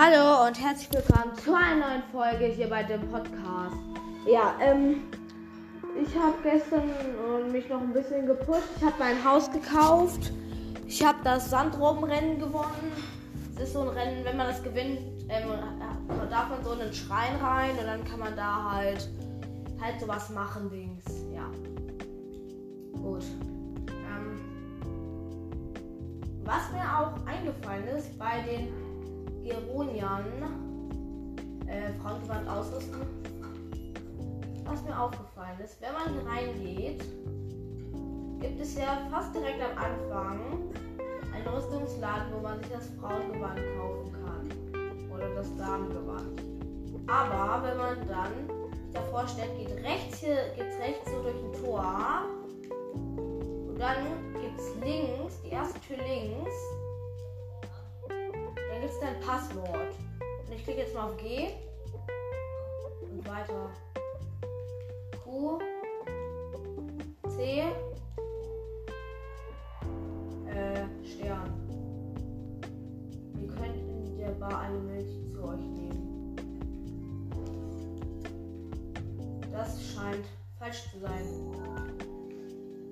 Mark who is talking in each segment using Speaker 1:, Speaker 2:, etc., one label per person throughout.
Speaker 1: Hallo und herzlich willkommen zu einer neuen Folge hier bei dem Podcast. Ja, ähm, ich habe gestern äh, mich noch ein bisschen gepusht. Ich habe mein Haus gekauft. Ich habe das Sandrobenrennen gewonnen. Es ist so ein Rennen, wenn man das gewinnt, ähm, äh, darf man so in einen Schrein rein und dann kann man da halt halt sowas machen, Dings. Ja. Gut. Ähm, was mir auch eingefallen ist bei den Geronian äh, Frauengewand ausrüsten. Was mir aufgefallen ist, wenn man reingeht, gibt es ja fast direkt am Anfang einen Rüstungsladen, wo man sich das Frauengewand kaufen kann. Oder das Damengewand. Aber wenn man dann davor steht, geht rechts hier, geht's rechts so durch ein Tor. Und dann gibt es links, die erste Tür links, dann gibt es dein Passwort. Und ich klicke jetzt mal auf G. Und weiter. Q. C. Äh, Stern. Ihr könnt in der Bar eine Milch zu euch nehmen. Das scheint falsch zu sein.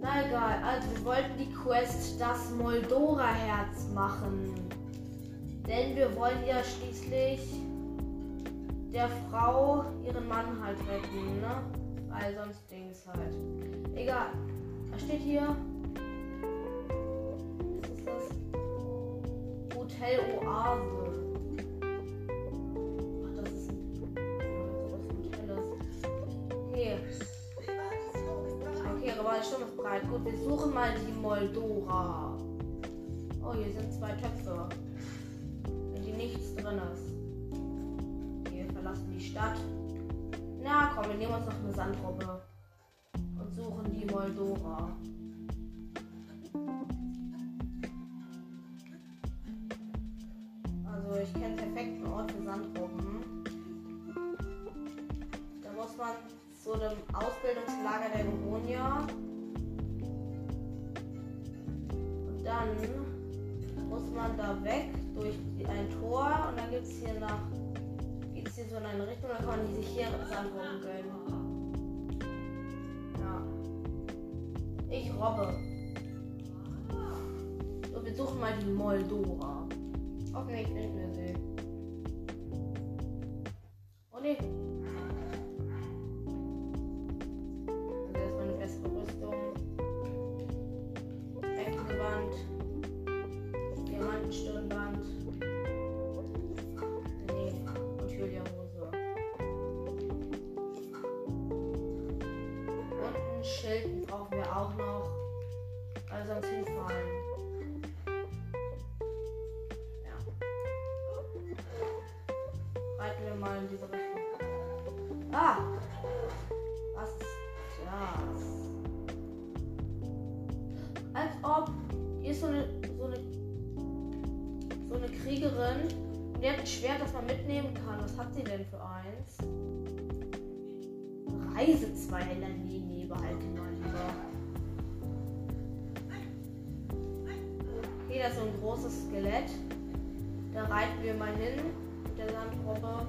Speaker 1: Na egal, also wir wollten die Quest das Moldora-Herz machen. Denn wir wollen ja schließlich der Frau ihren Mann halt retten, ne? Weil sonst Dings halt. Egal. Was steht hier? Was ist das? Hotel Oase. Ach, das ist ein Hotel. Okay. Okay, aber die Stimme ist breit. Gut, wir suchen mal die Moldora. Oh, hier sind zwei Töpfe Sandrobbe und suchen die Moldora. Also ich kenne perfekten Ort für Sandrobben. Da muss man zu dem Ausbildungslager der Goronier. Und dann muss man da weg durch ein Tor und dann gibt es hier nach geht es hier so in eine Richtung, dann kann man sich hier Sandbogen gönnen. Robbe. So, wir suchen mal die Moldora. Hoffentlich finden wir sie. Schwert, das man mitnehmen kann. Was hat sie denn für eins? Reisezweiler, nee, nee, behalte mal lieber. Okay, das ist so ein großes Skelett. Da reiten wir mal hin mit der Sandrobbe.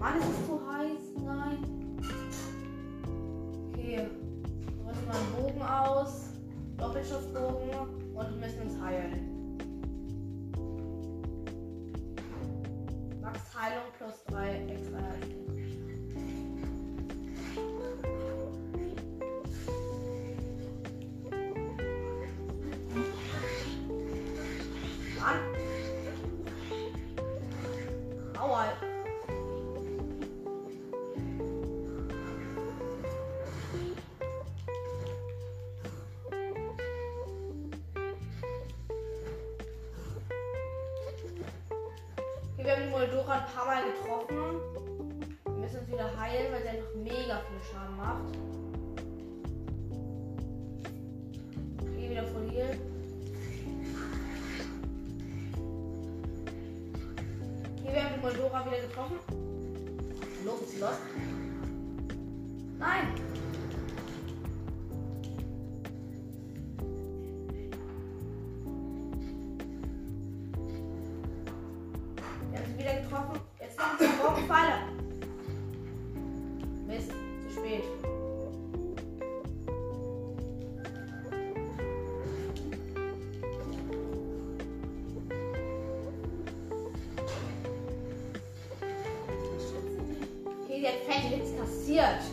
Speaker 1: Äh. Mann, wir haben die getroffen. Jetzt kommt der Bombenpfeile. Mist, zu spät. Okay, hat fette Hits kassiert.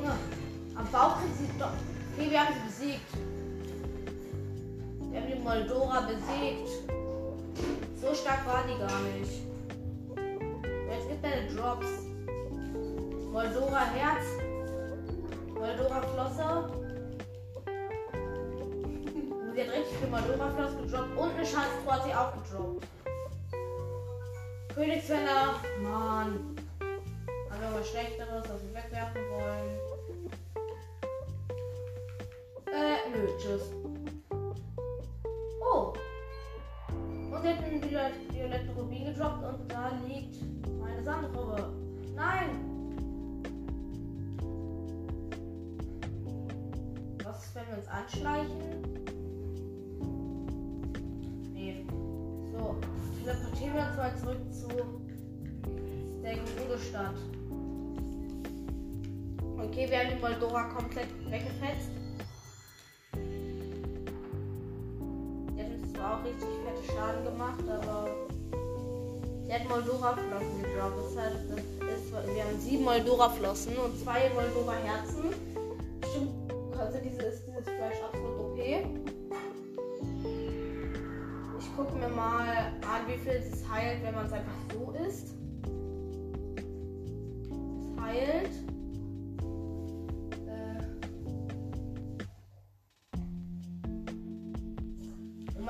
Speaker 1: Junge, am Bauch kriegt sie doch. Okay, wir haben sie besiegt. Wir haben die Moldora besiegt. So stark war die gar nicht. Jetzt gibt deine Drops. Moldora Herz. Moldora Flosse. Sie hat richtig viel Moldora Flosse gedroppt. Und eine Schanztruhe hat sie auch gedroppt. Königswender. Mann. Haben wir was Schlechteres, was wir wegwerfen wollen. Tschüss. Oh. Und sie hat einen viole- violetten Rubin gedroppt und da liegt meine Sandrobbe. Nein! Was ist, wenn wir uns anschleichen? Nee. So, teleportieren wir uns mal zurück zu der Gerudo-Stadt. Okay, wir haben die Moldora komplett weggefetzt. Richtig fette Schaden gemacht, aber die hat Moldora-Flossen gedroppt. Das heißt, das ist, wir haben sieben Moldora-Flossen und zwei Moldora-Herzen. Stimmt, also diese, ist dieses Fleisch absolut OP. Ich gucke mir mal an, wie viel es heilt, wenn man es einfach so isst. Es heilt.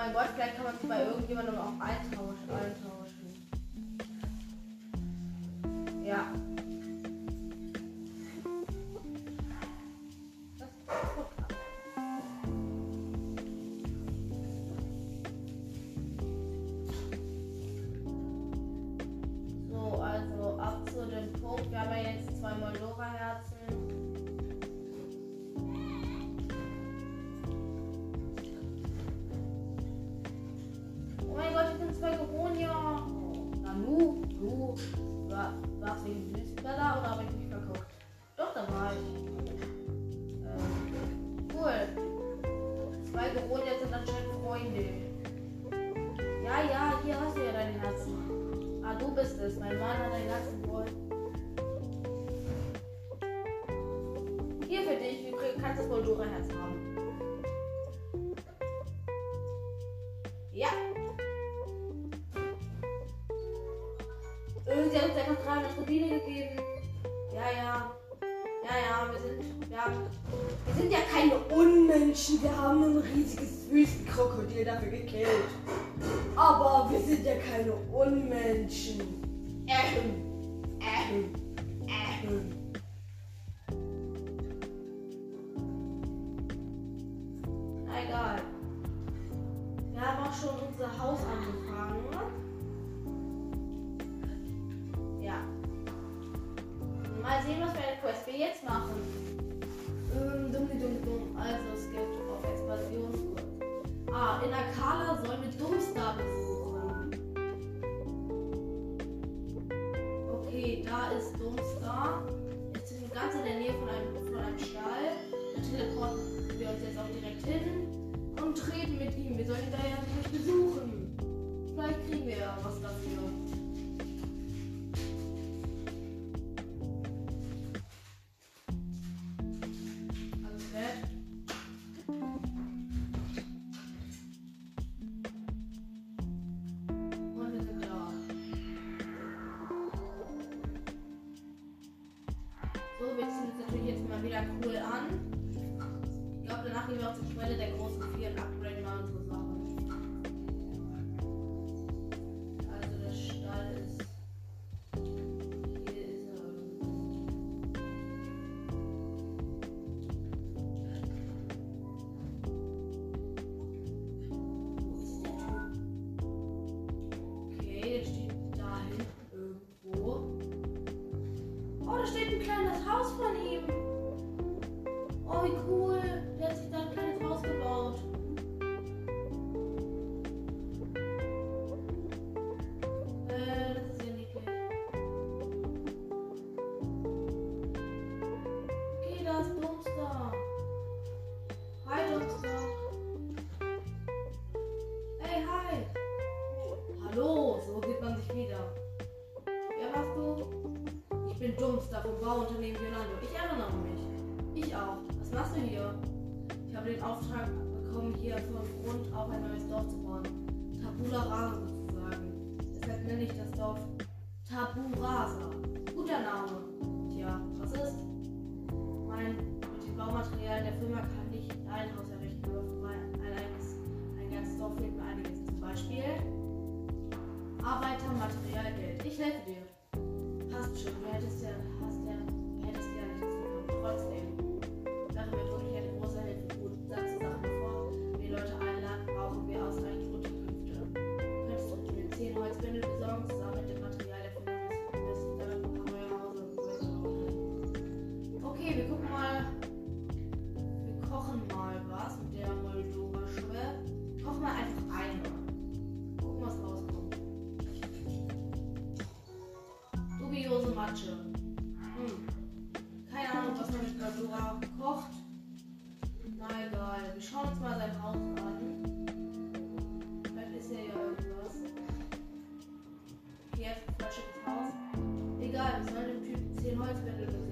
Speaker 1: Mein Gott, vielleicht kann man es bei irgendjemandem auch eintauschen. eintauschen. Du bist es. Mein Mann hat ein Herzen voll. Hier für dich. Du kannst das Moldora-Herz haben. Ja. Sie hat uns einfach 300 Rubine gegeben. Ja, ja. Ja, ja, wir sind, ja, wir sind ja keine Unmenschen. Wir haben ein riesiges Wüstenkrokodil dafür gekillt. Aber wir sind ja keine Unmenschen. Ähm, mit ihm. Wir sollen ihn da ja nicht besuchen. Vielleicht kriegen wir ja was dafür. Hm. Keine Ahnung, was man mit Gazora kocht. Na egal, wir schauen uns mal sein Haus an. Vielleicht ist er ja irgendwas. Hier, falsches Haus. Egal, wir sollen dem Typen 10 Holzbälle lösen.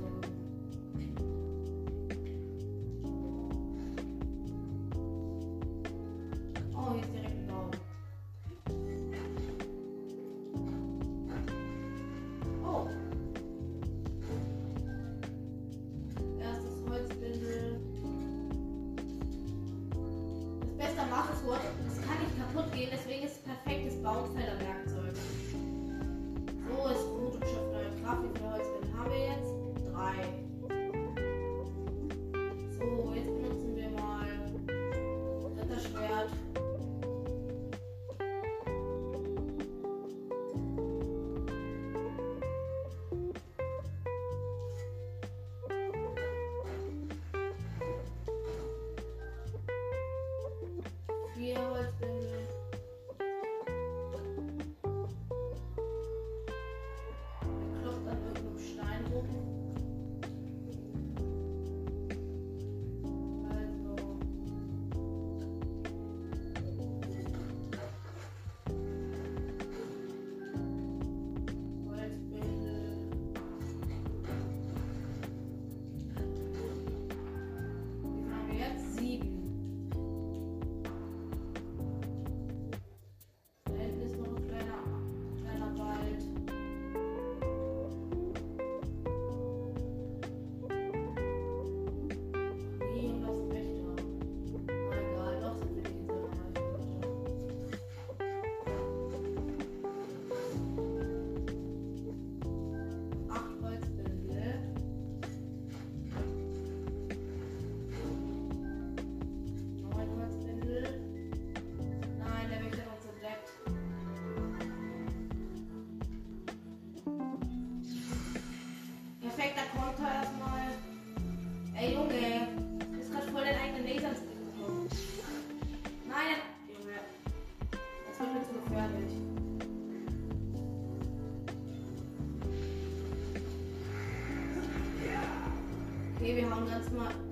Speaker 1: that's not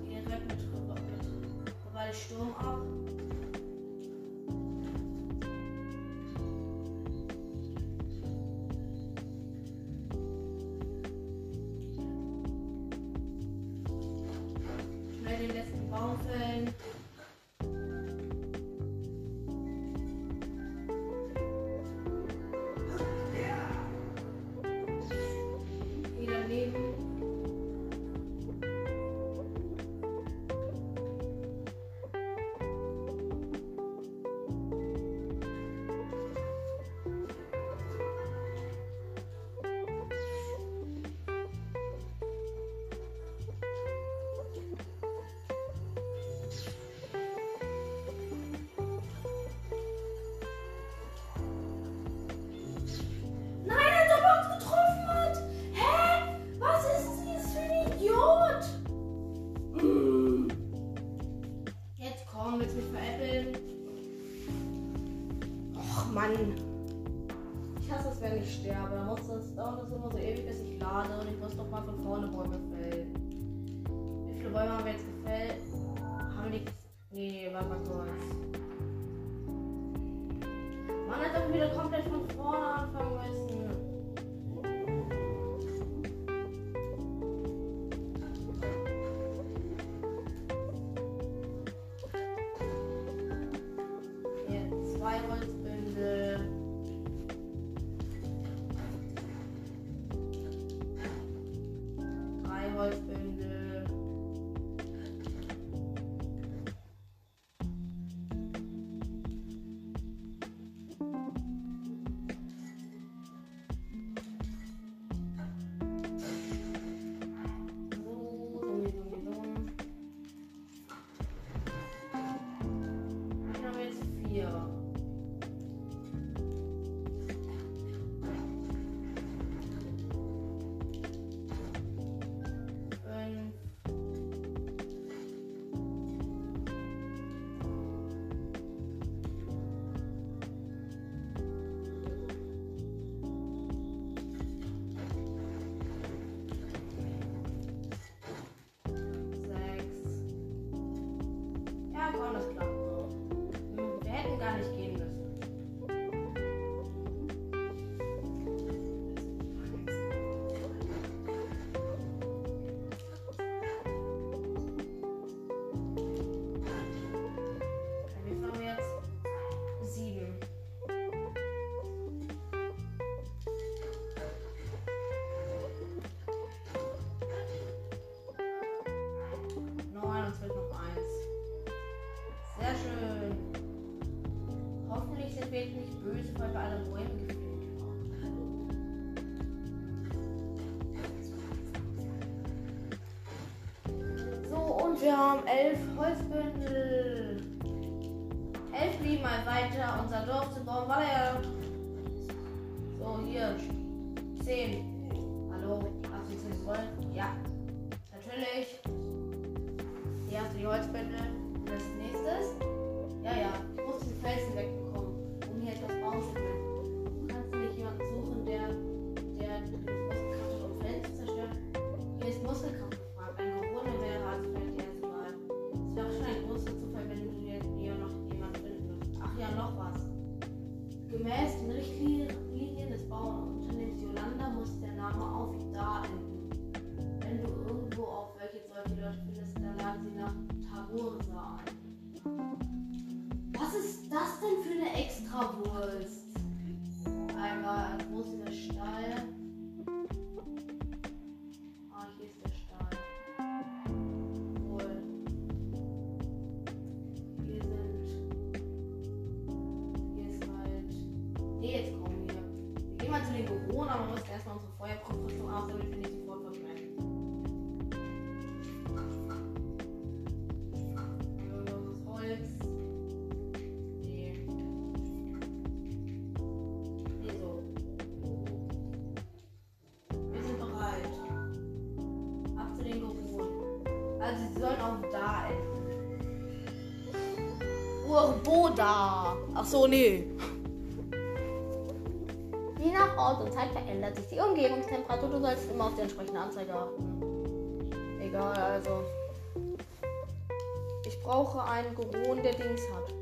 Speaker 1: Komm, willst du mich veräppeln? Och Mann. Ich hasse es, wenn ich sterbe. Da muss das dauert das immer so ewig, bis ich lade und ich muss doch mal von vorne Bäume fällen. Wie viele Bäume haben wir jetzt gefällt? Haben die. Nee, warte mal kurz. Mann, ob wir wieder komplett wir haben elf Holzbündel. Helft mir mal weiter, unser Dorf zu bauen. Warte ja. So, hier. Zehn. Hallo, hast du es voll? Ja. Natürlich. Hier hast du die Holzbündel. Und als nächstes. Ja, ja. Ich muss den Felsen wegbekommen, um hier etwas können. Du kannst nicht jemanden suchen, der, der Muskelkraft hat, um Felsen zu zerstören. Hier ist Muskelkraft Gemäß den Richtlinien Burboda. Ach so, nee. Je nach Ort und Zeit verändert sich die Umgebungstemperatur. Du sollst immer auf die entsprechende Anzeige achten. Egal, also. Ich brauche einen Goron, der Dings hat.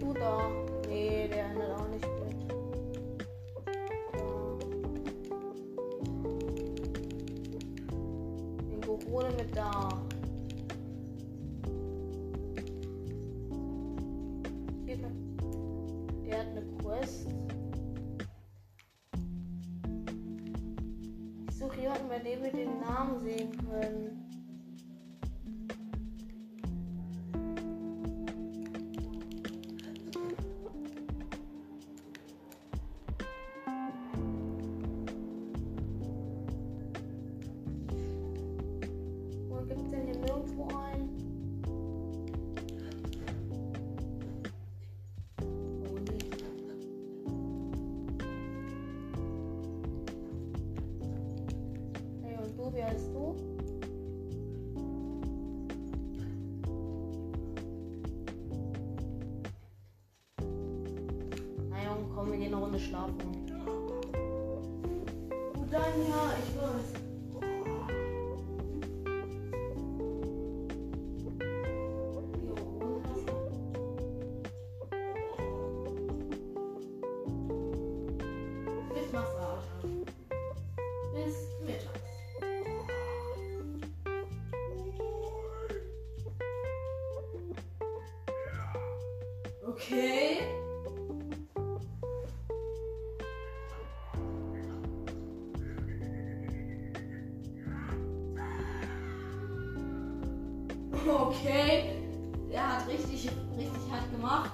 Speaker 1: du da? Nee, der ändert auch nicht mit. Den Gorone mit da. Der hat eine Quest. Ich suche jemanden, bei dem wir den Namen sehen können. Okay. Okay. Der hat richtig, richtig hart gemacht.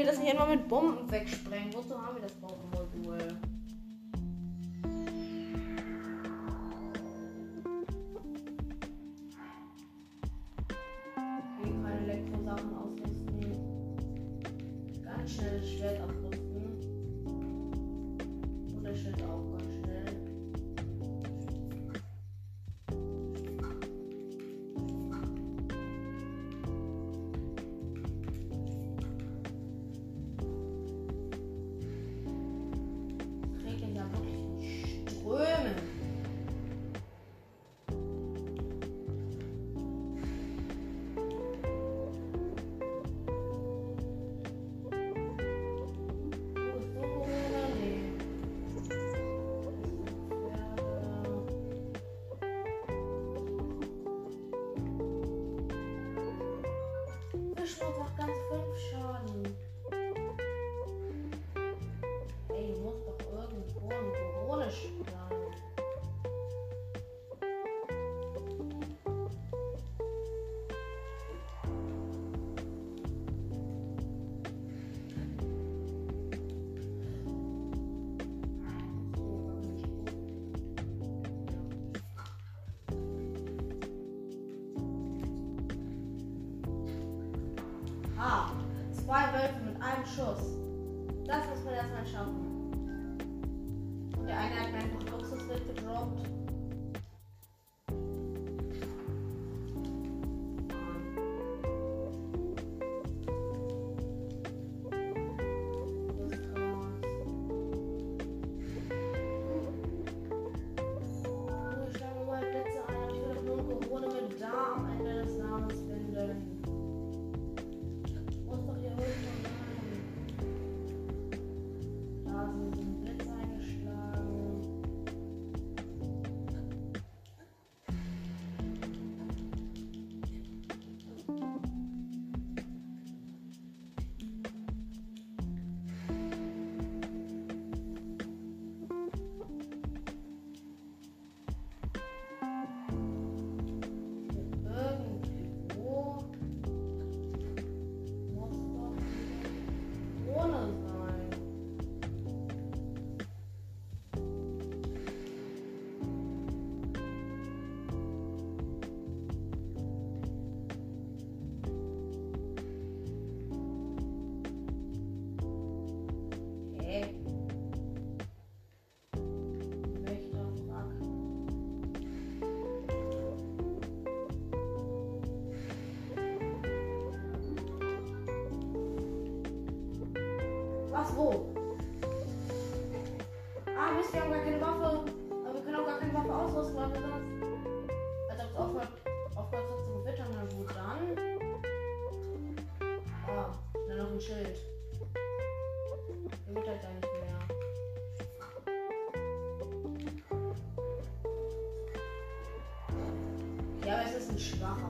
Speaker 1: Wir das nicht einmal mit Bomben wegsprengen? Wozu haben wir das Bombenmodul? Mit schwacher.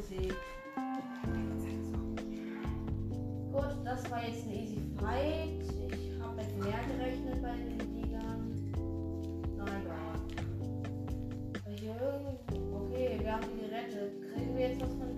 Speaker 1: Besiegt. Gut, das war jetzt ein easy fight. Ich habe mit mehr gerechnet bei den Ligern. Nein, ja. Okay, wir haben die gerettet. Kriegen wir jetzt was von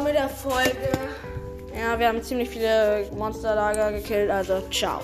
Speaker 1: mit der Folge. Ja, wir haben ziemlich viele Monsterlager gekillt, also ciao.